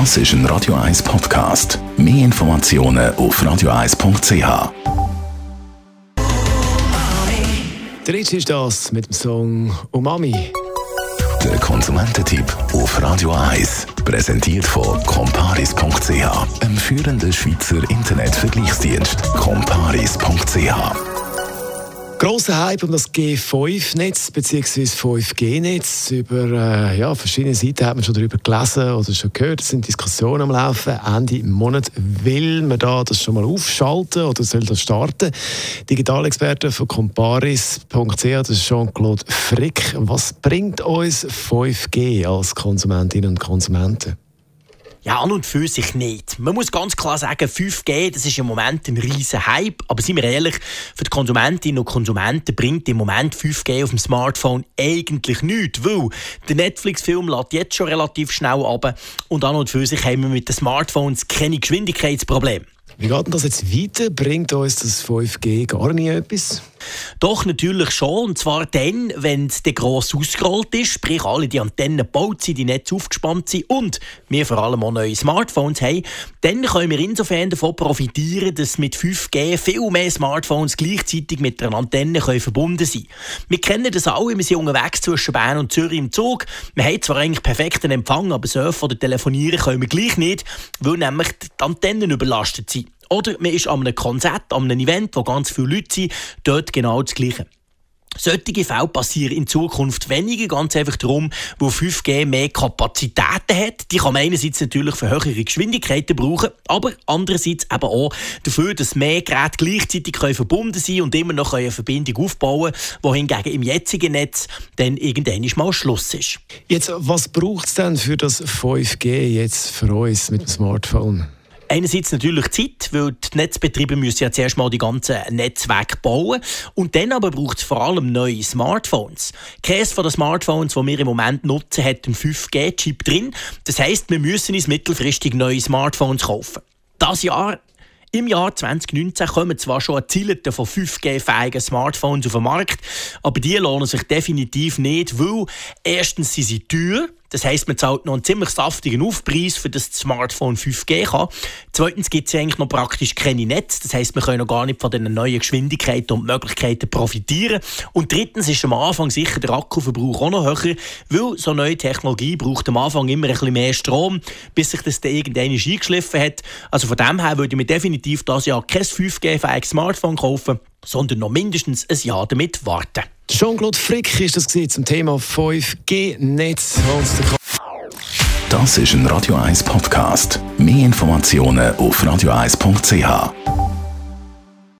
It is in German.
Das ist ein Radio 1 Podcast. Mehr Informationen auf radio1.ch. Der Ritchie ist das mit dem Song Umami. Der Konsumententipp auf Radio 1. Präsentiert von comparis.ch, einem führenden Schweizer Internetvergleichsdienst. comparis.ch Grosser Hype um das G5-Netz bzw. 5G-Netz. Über äh, ja, verschiedene Seiten hat man schon darüber gelesen oder schon gehört. Es sind Diskussionen am Laufen. Ende Monat will man da das schon mal aufschalten oder soll das starten? Digitalexperte von comparis.ch, das ist Jean-Claude Frick. Was bringt uns 5G als Konsumentinnen und Konsumenten? Ja, an und für sich nicht. Man muss ganz klar sagen, 5G, das ist im Moment ein riesen Hype. Aber seien wir ehrlich, für die Konsumentinnen und Konsumenten bringt im Moment 5G auf dem Smartphone eigentlich nichts. Weil der Netflix-Film lädt jetzt schon relativ schnell ab. Und an und für sich haben wir mit den Smartphones keine Geschwindigkeitsprobleme. Wie geht denn das jetzt weiter? Bringt uns das 5G gar nicht etwas? Doch, natürlich schon. Und zwar dann, wenn es gross ausgerollt ist, sprich alle die Antennen gebaut sind, die Netze aufgespannt sind und wir vor allem auch neue Smartphones haben, dann können wir insofern davon profitieren, dass mit 5G viel mehr Smartphones gleichzeitig mit einer Antenne können verbunden sind. Wir kennen das alle, wir sind unterwegs zwischen Bern und Zürich im Zug. Wir haben zwar eigentlich perfekten Empfang, aber surfen oder telefonieren können wir gleich nicht, weil nämlich die Antennen überlastet sind. Oder man ist an einem Konzert, an einem Event, wo ganz viele Leute sind, dort genau das Gleiche. Solche Fälle passieren in Zukunft weniger, ganz einfach darum, wo 5G mehr Kapazitäten hat. Die kann man einerseits natürlich für höhere Geschwindigkeiten brauchen, aber andererseits eben auch dafür, dass mehr Geräte gleichzeitig verbunden sind und immer noch eine Verbindung aufbauen können, wohingegen im jetzigen Netz dann irgendwann mal Schluss ist. Jetzt, was braucht es denn für das 5G jetzt für uns mit dem Smartphone? Einerseits natürlich Zeit, weil die Netzbetriebe müssen ja zuerst mal die ganzen Netzwerke bauen. Und dann aber braucht es vor allem neue Smartphones. Keines von den Smartphones, die wir im Moment nutzen, hat einen 5G-Chip drin. Das heisst, wir müssen uns mittelfristig neue Smartphones kaufen. Das Jahr im Jahr 2019 kommen zwar schon Ziele von 5G-fähigen Smartphones auf den Markt, aber die lohnen sich definitiv nicht, weil erstens sind sie teuer, das heisst, man zahlt noch einen ziemlich saftigen Aufpreis, für das, Smartphone 5G kann. Zweitens gibt es eigentlich noch praktisch keine Netze. Das heisst, wir können noch gar nicht von den neuen Geschwindigkeiten und Möglichkeiten profitieren. Und drittens ist am Anfang sicher der Akkuverbrauch auch noch höher, weil so neue Technologie braucht am Anfang immer ein bisschen mehr Strom, bis sich das dann irgendwann eingeschliffen hat. Also von dem her würde ich mir definitiv das Jahr kein 5G-fähiges Smartphone kaufen, sondern noch mindestens ein Jahr damit warten. Jean-Claude Frick ist das zum Thema 5G-Netz. Das ist ein Radio 1 Podcast. Mehr Informationen auf radio1.ch.